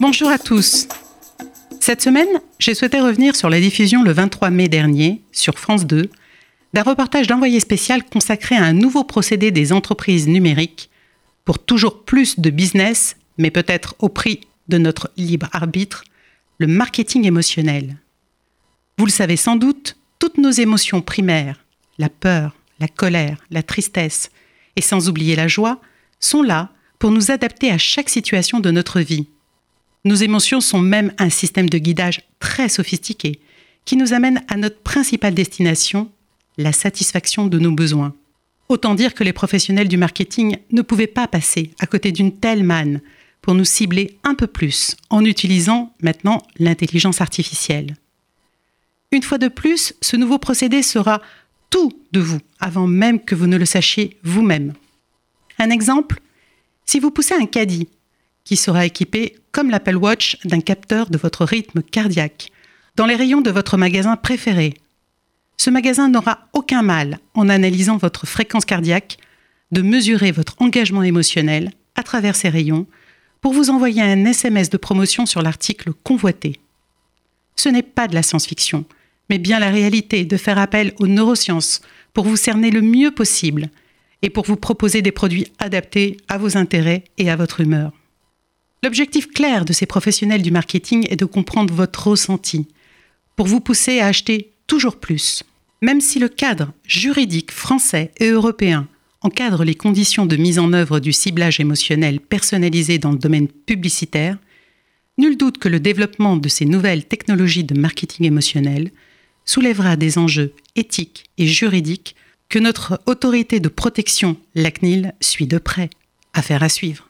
Bonjour à tous. Cette semaine, j'ai souhaité revenir sur la diffusion le 23 mai dernier, sur France 2, d'un reportage d'envoyé spécial consacré à un nouveau procédé des entreprises numériques pour toujours plus de business, mais peut-être au prix de notre libre arbitre, le marketing émotionnel. Vous le savez sans doute, toutes nos émotions primaires, la peur, la colère, la tristesse, et sans oublier la joie, sont là pour nous adapter à chaque situation de notre vie. Nos émotions sont même un système de guidage très sophistiqué qui nous amène à notre principale destination, la satisfaction de nos besoins. Autant dire que les professionnels du marketing ne pouvaient pas passer à côté d'une telle manne pour nous cibler un peu plus en utilisant maintenant l'intelligence artificielle. Une fois de plus, ce nouveau procédé sera tout de vous avant même que vous ne le sachiez vous-même. Un exemple, si vous poussez un caddie qui sera équipé comme l'Apple Watch d'un capteur de votre rythme cardiaque dans les rayons de votre magasin préféré, ce magasin n'aura aucun mal, en analysant votre fréquence cardiaque, de mesurer votre engagement émotionnel à travers ces rayons pour vous envoyer un SMS de promotion sur l'article convoité. Ce n'est pas de la science-fiction, mais bien la réalité de faire appel aux neurosciences pour vous cerner le mieux possible et pour vous proposer des produits adaptés à vos intérêts et à votre humeur. L'objectif clair de ces professionnels du marketing est de comprendre votre ressenti pour vous pousser à acheter toujours plus. Même si le cadre juridique français et européen encadre les conditions de mise en œuvre du ciblage émotionnel personnalisé dans le domaine publicitaire, nul doute que le développement de ces nouvelles technologies de marketing émotionnel soulèvera des enjeux éthiques et juridiques que notre autorité de protection, la CNIL, suit de près. Affaire à suivre.